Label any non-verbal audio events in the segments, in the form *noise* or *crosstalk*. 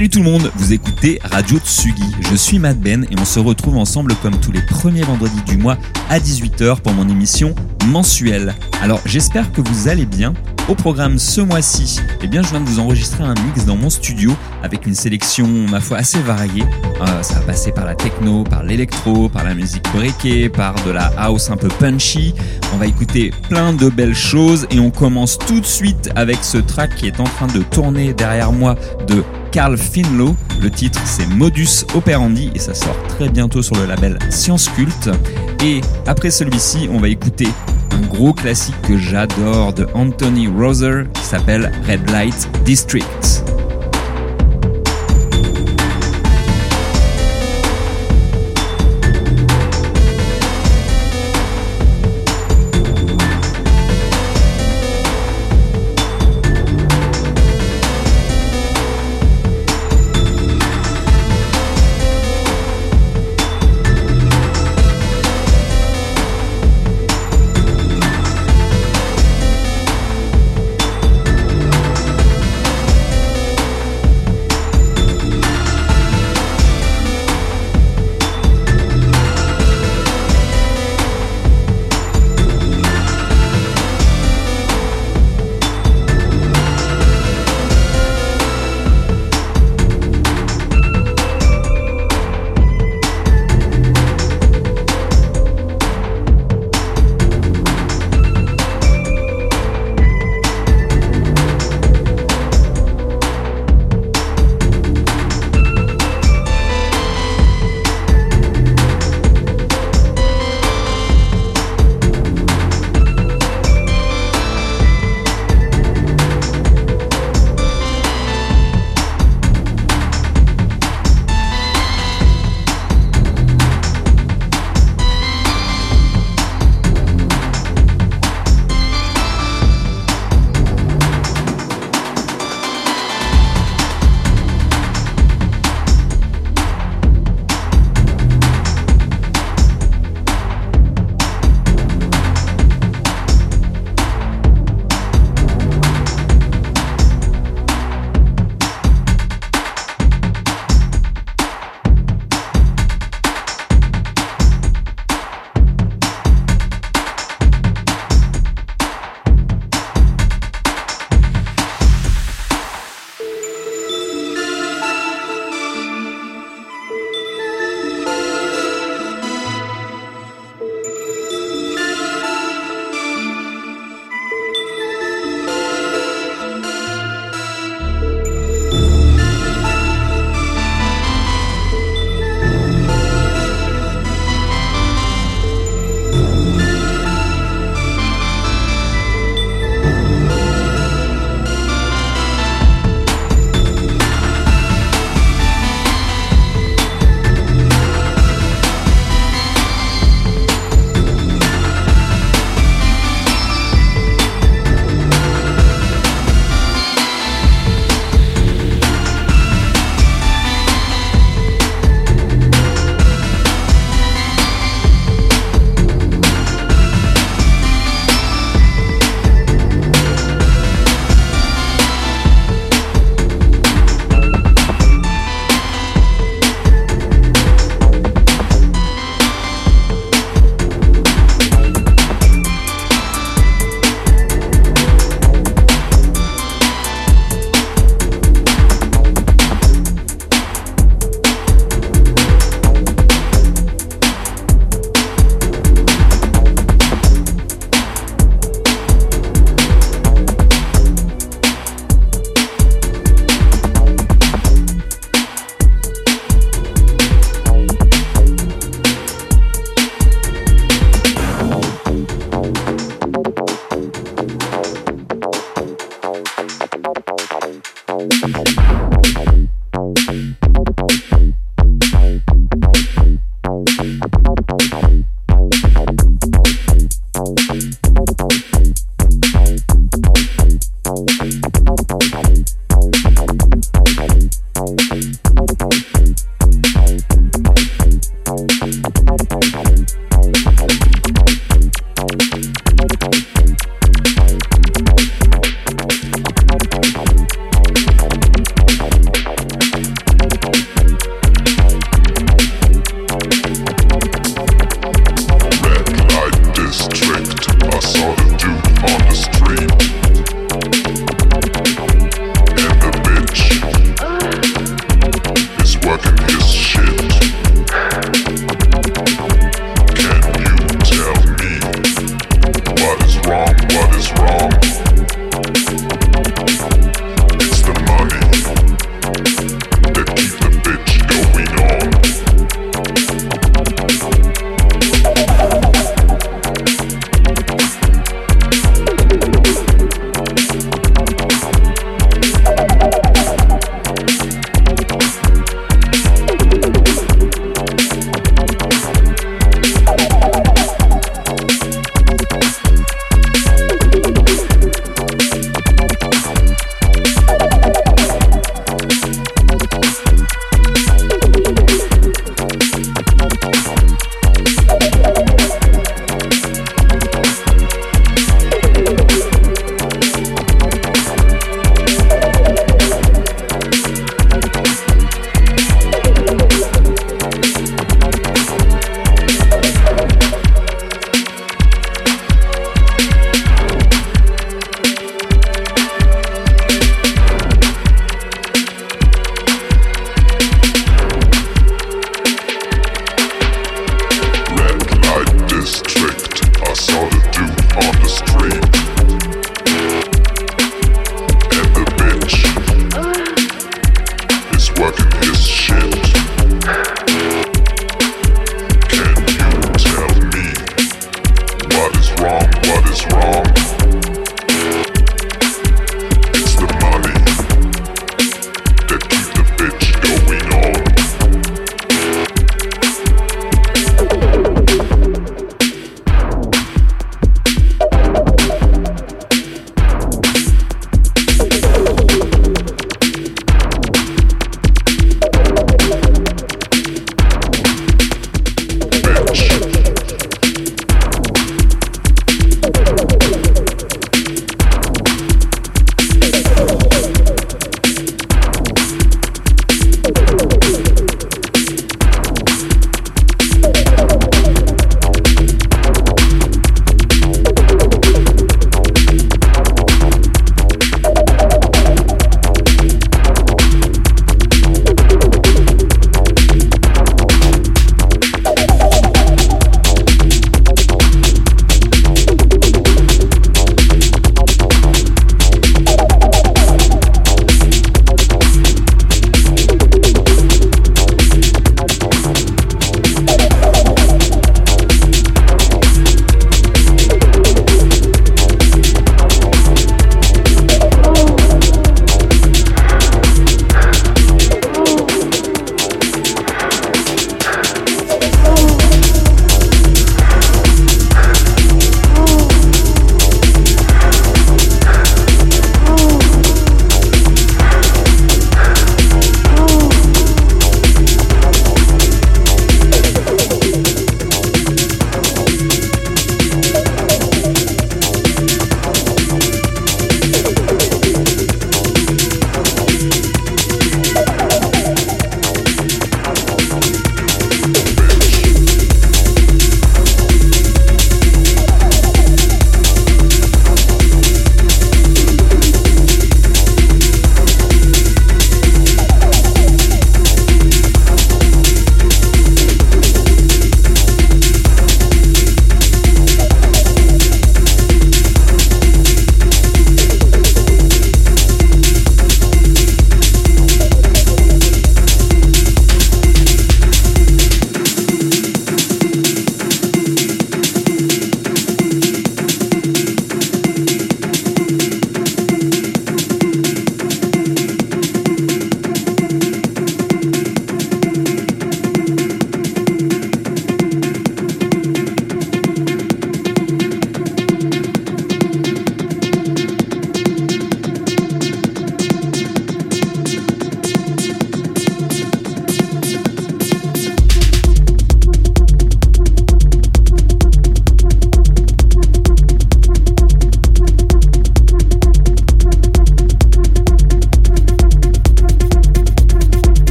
Salut tout le monde, vous écoutez Radio Tsugi. Je suis Matt Ben et on se retrouve ensemble comme tous les premiers vendredis du mois à 18h pour mon émission mensuelle. Alors j'espère que vous allez bien. Programme ce mois-ci, eh bien je viens de vous enregistrer un mix dans mon studio avec une sélection ma foi assez variée. Euh, ça va passer par la techno, par l'électro, par la musique breakée, par de la house un peu punchy. On va écouter plein de belles choses et on commence tout de suite avec ce track qui est en train de tourner derrière moi de Carl Finlow. Le titre c'est Modus Operandi et ça sort très bientôt sur le label Science Cult. Et après celui-ci, on va écouter un gros classique que j'adore de Anthony Roser qui s'appelle Red Light District.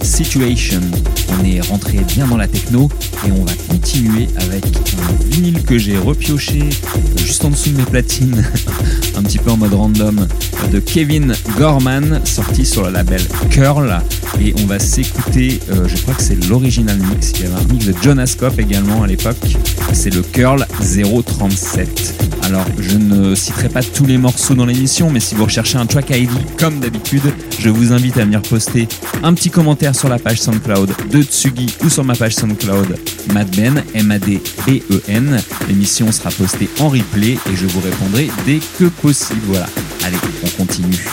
Situation. On est rentré bien dans la techno et on va continuer avec un vinyle que j'ai repioché juste en dessous de mes platines, *laughs* un petit peu en mode random, de Kevin Gorman, sorti sur le label Curl. Et on va s'écouter, euh, je crois que c'est l'original mix, il y avait un mix de John Ascoff également à l'époque, c'est le Curl 037. Alors je ne citerai pas tous les morceaux dans l'émission, mais si vous recherchez un track ID comme d'habitude, je vous invite à venir poster un petit commentaire sur la page SoundCloud de Tsugi ou sur ma page SoundCloud Madben, M-A-D-B-E-N. L'émission sera postée en replay et je vous répondrai dès que possible. Voilà. Allez, on continue.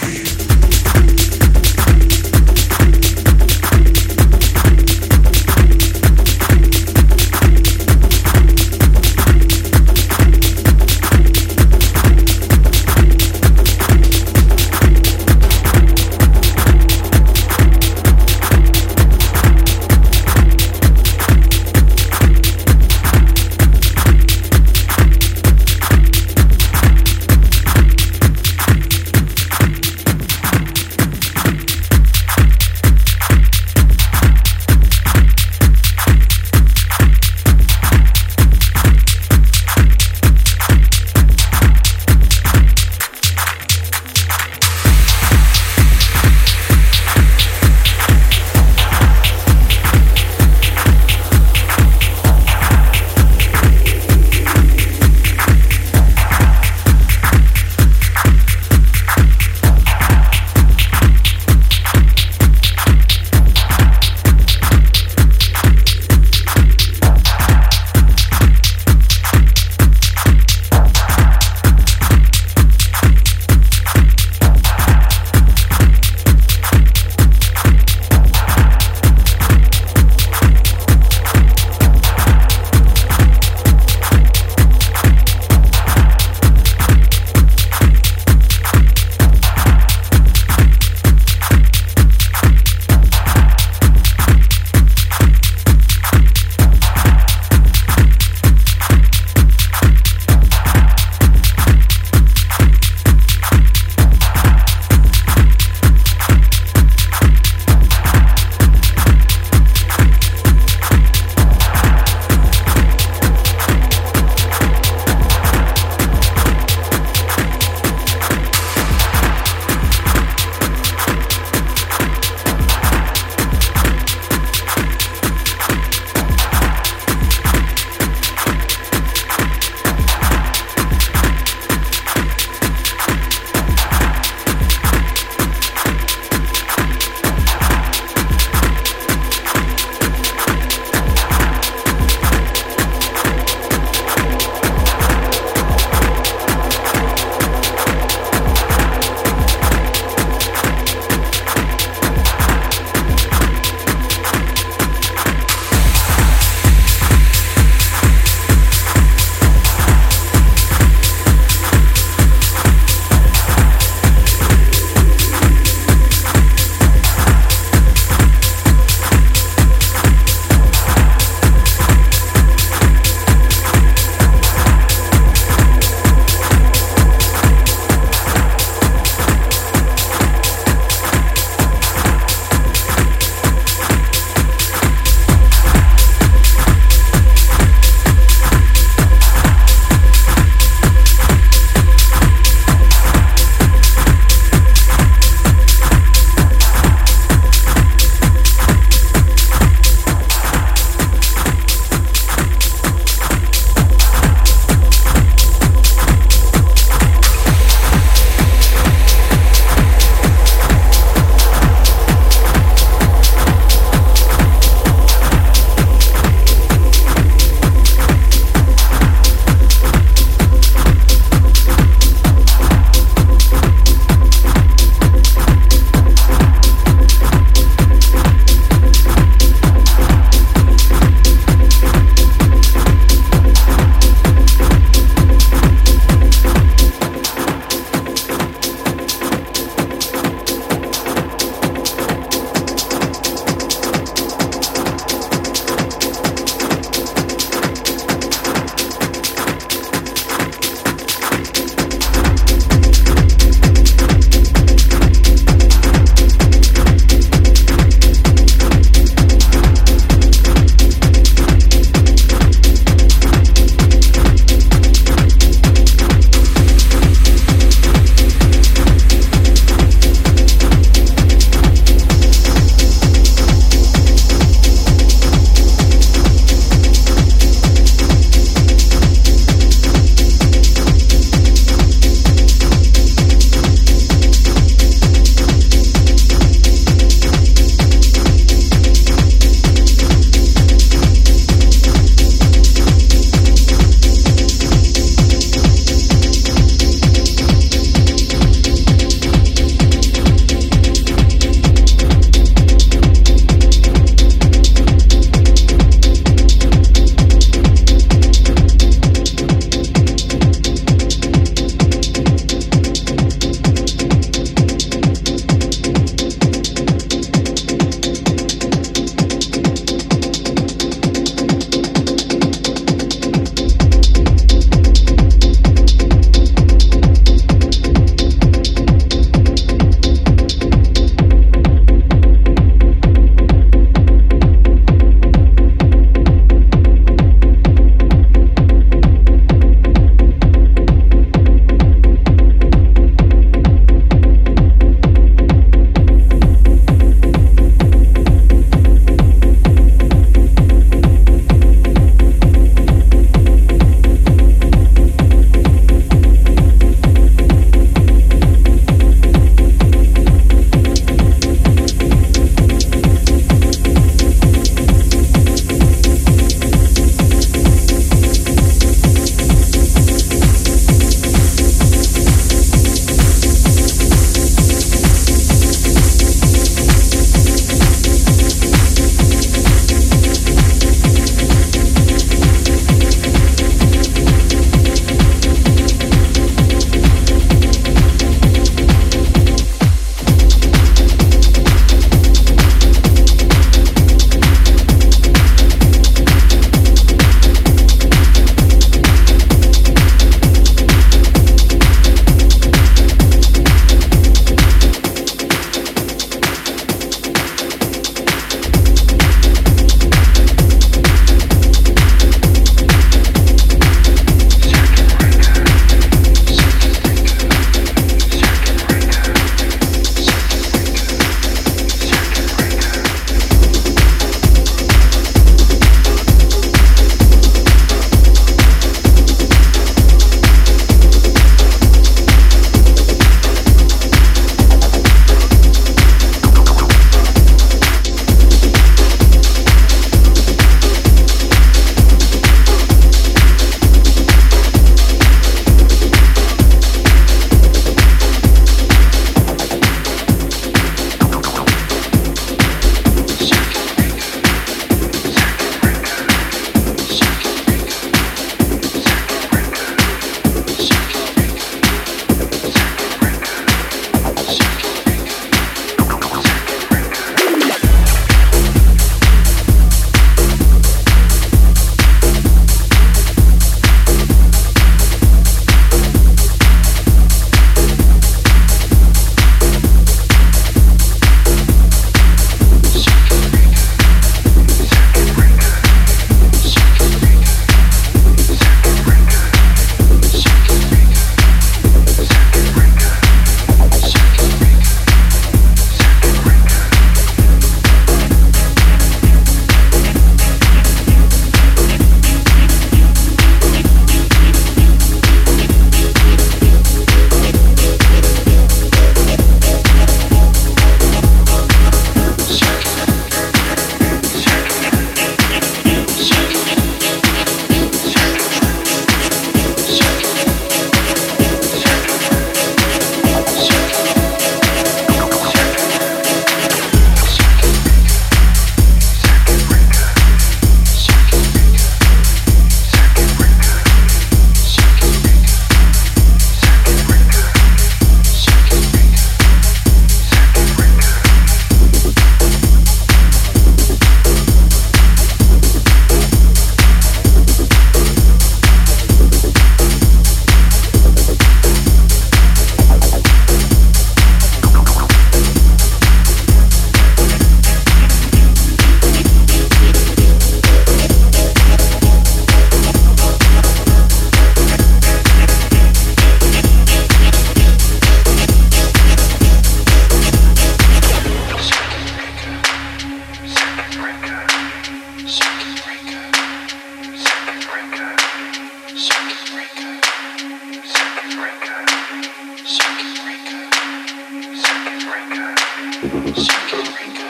Circle breaker.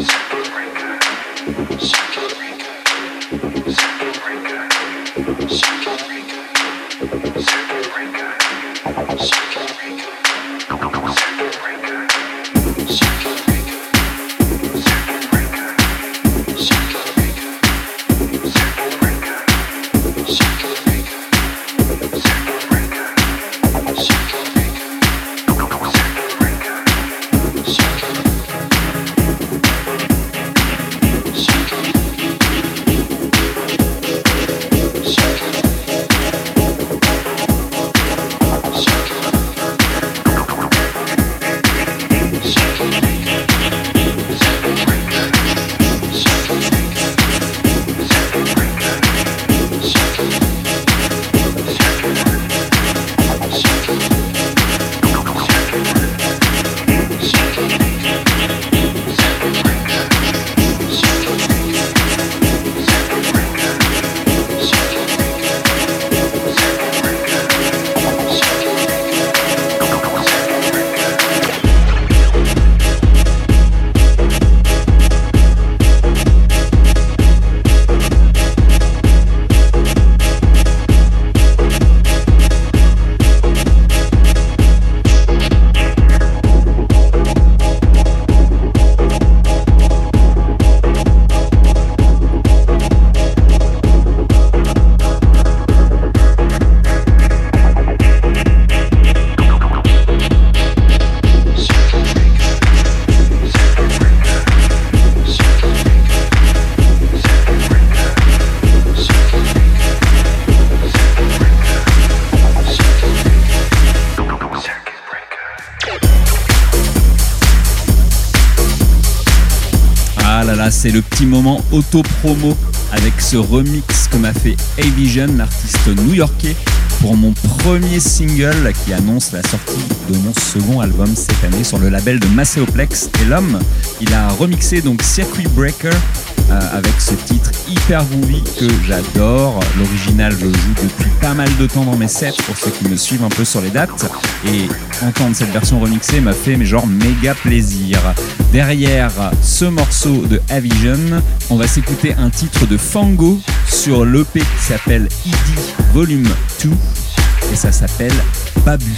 Circle breaker. C'est le petit moment auto-promo avec ce remix que m'a fait A-Vision, l'artiste new-yorkais, pour mon premier single qui annonce la sortie de mon second album cette année sur le label de Macéoplex. Et l'homme, il a remixé donc Circuit Breaker euh, avec ce titre hyper groovy que j'adore. L'original, je joue depuis pas mal de temps dans mes sets pour ceux qui me suivent un peu sur les dates. Et entendre cette version remixée m'a fait mais genre méga plaisir. Derrière ce morceau de Avision, on va s'écouter un titre de Fango sur l'EP qui s'appelle ID Volume 2 et ça s'appelle Babu.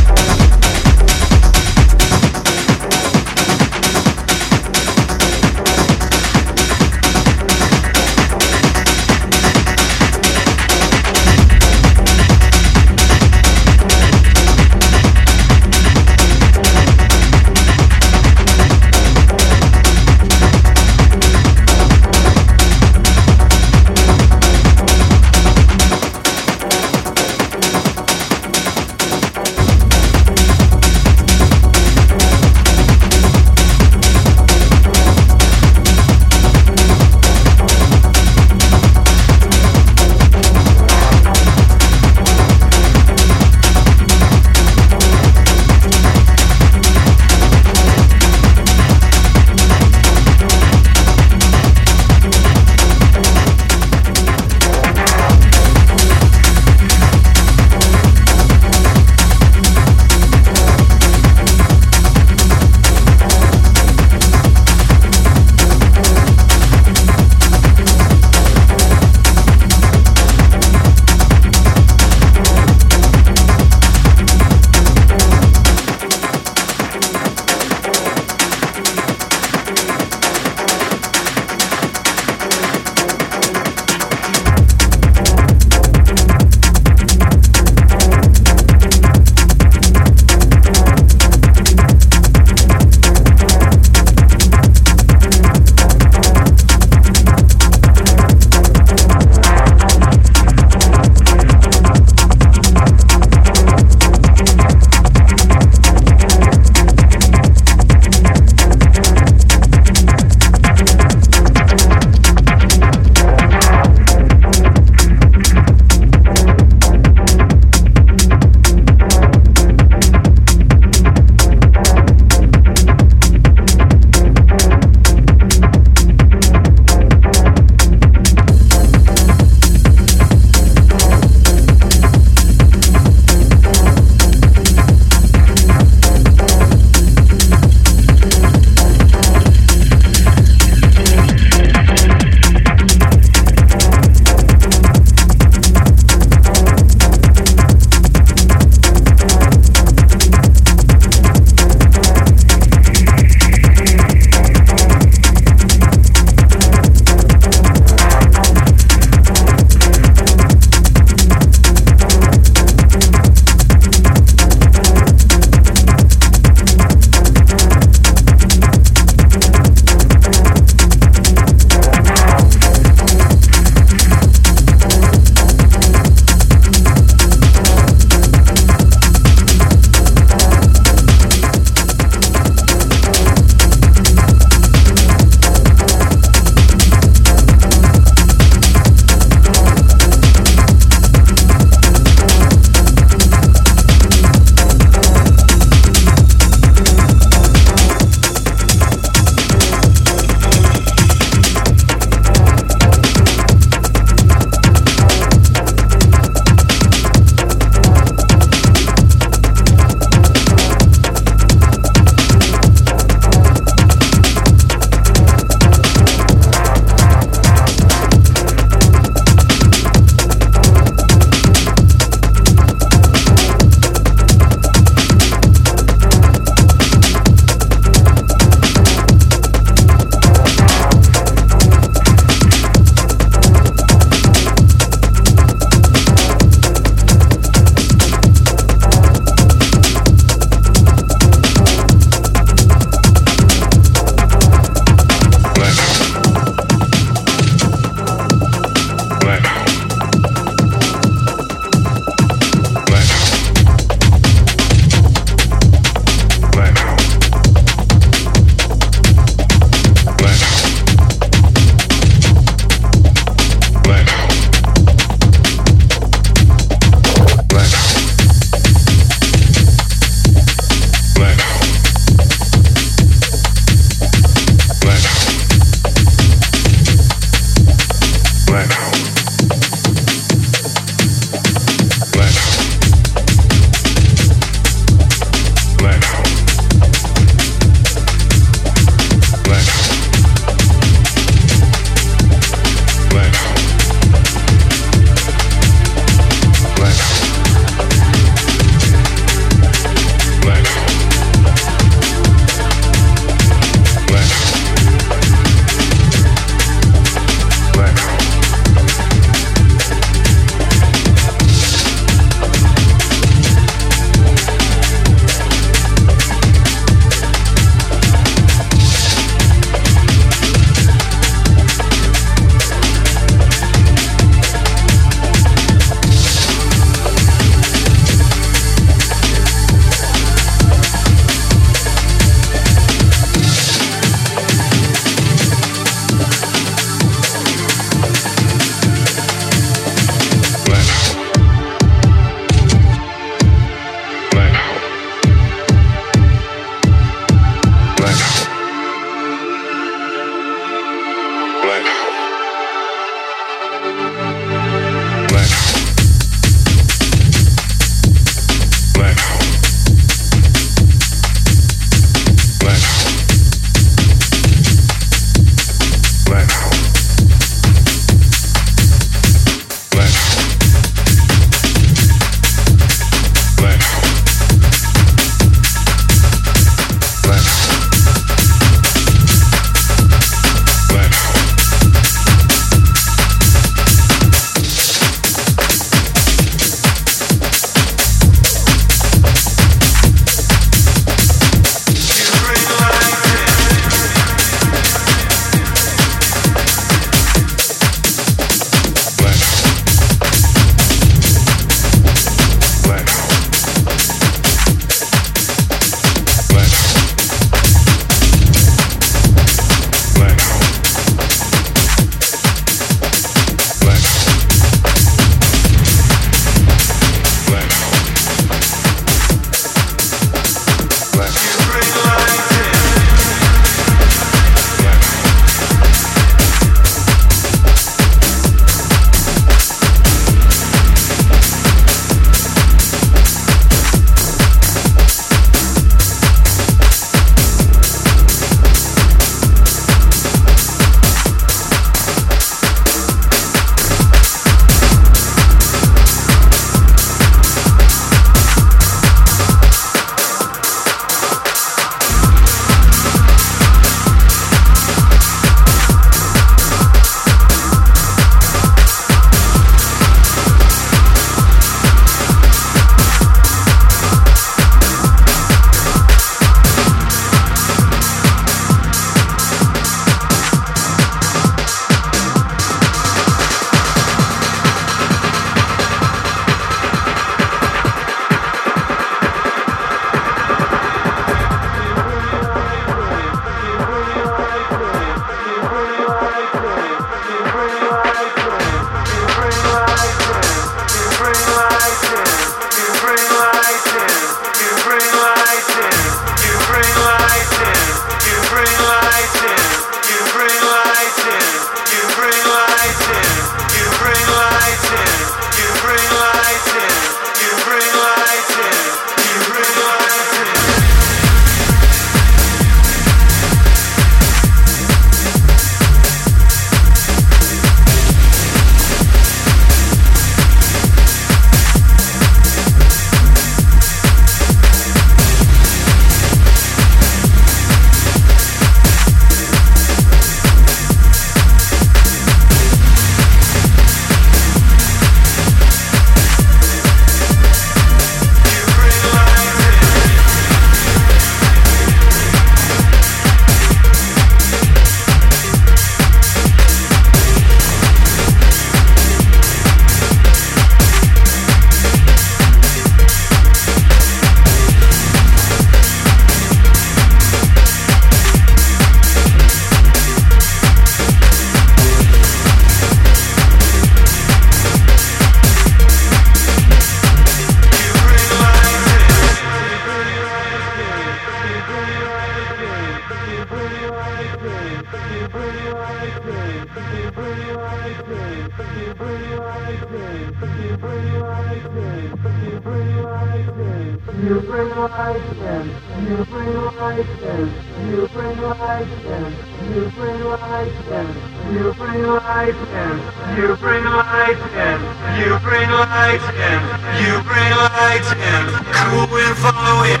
You bring light in, you bring light in, you bring light in, you bring light in, you bring light in, cooling, following,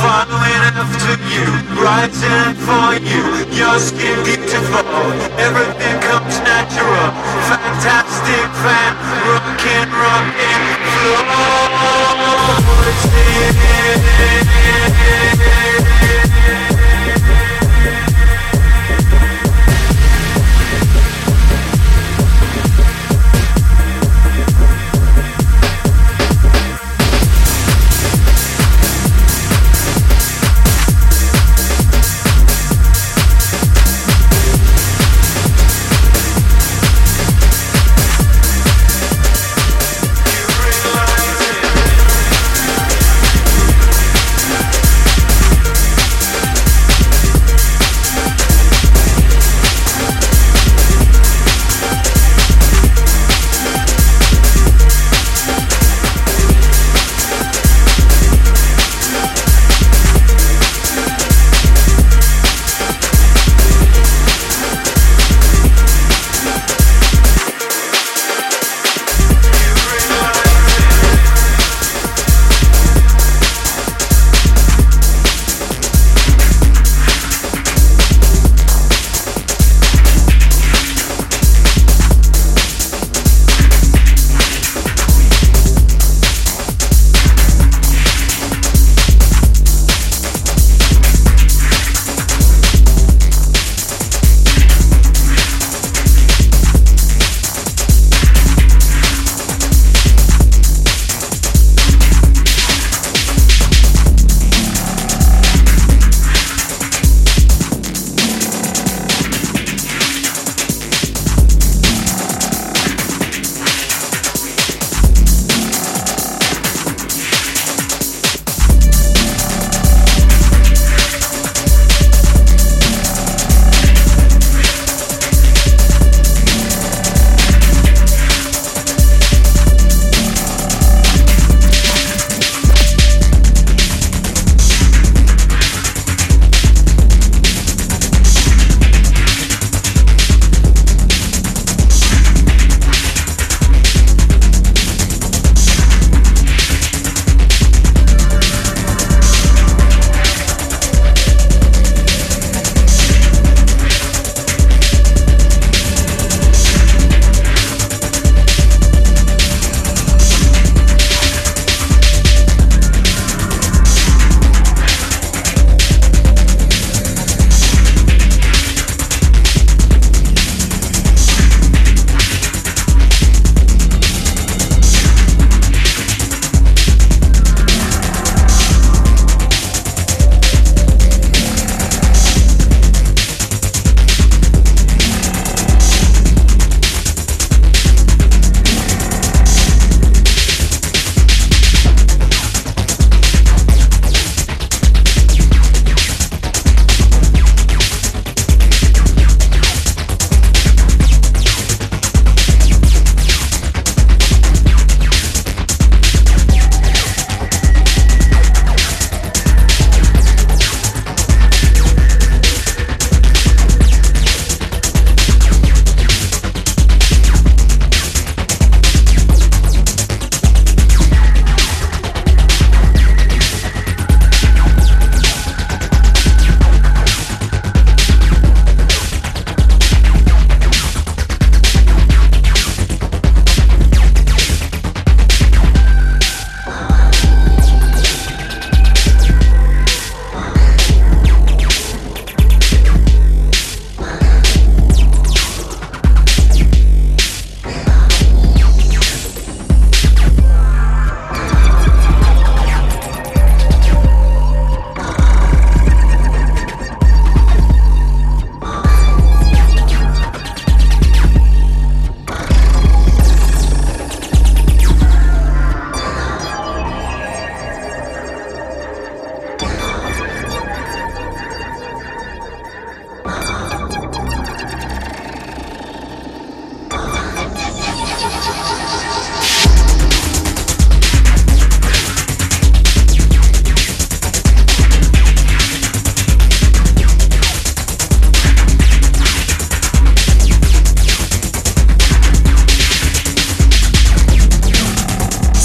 following after you, rising for you, your skin beautiful, everything comes natural, fantastic fan, rockin', rockin', flow,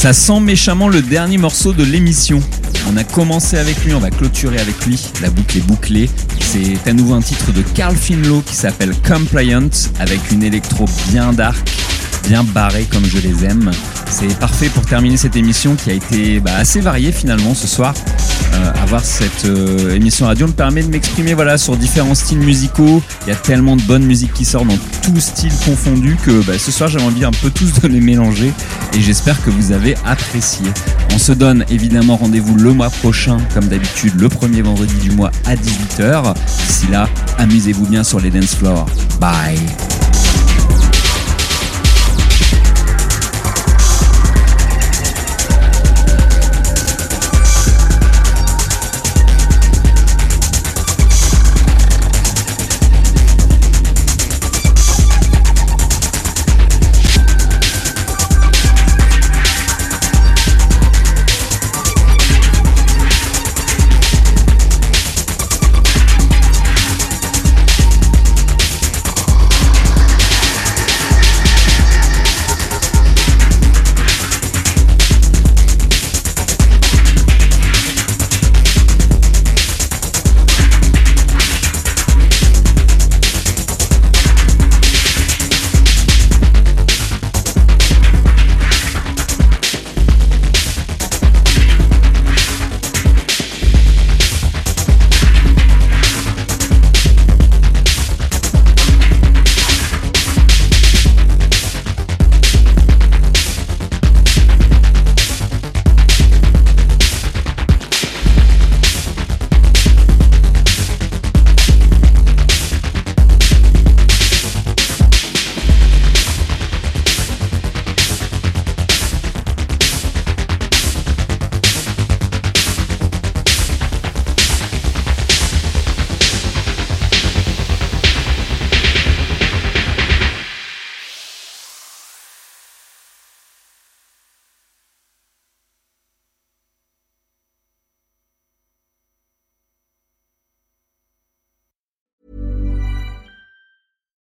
Ça sent méchamment le dernier morceau de l'émission. On a commencé avec lui, on va clôturer avec lui. La boucle est bouclée. C'est à nouveau un titre de Carl Finlow qui s'appelle Compliant avec une électro bien dark, bien barrée comme je les aime. C'est parfait pour terminer cette émission qui a été bah, assez variée finalement ce soir. Euh, avoir cette euh, émission radio me permet de m'exprimer voilà sur différents styles musicaux. Il y a tellement de bonne musique qui sort dans tous styles confondus que bah, ce soir j'ai envie un peu tous de les mélanger et j'espère que vous avez apprécié. On se donne évidemment rendez-vous le mois prochain comme d'habitude le premier vendredi du mois à 18h. D'ici là, amusez-vous bien sur les dance floors. Bye.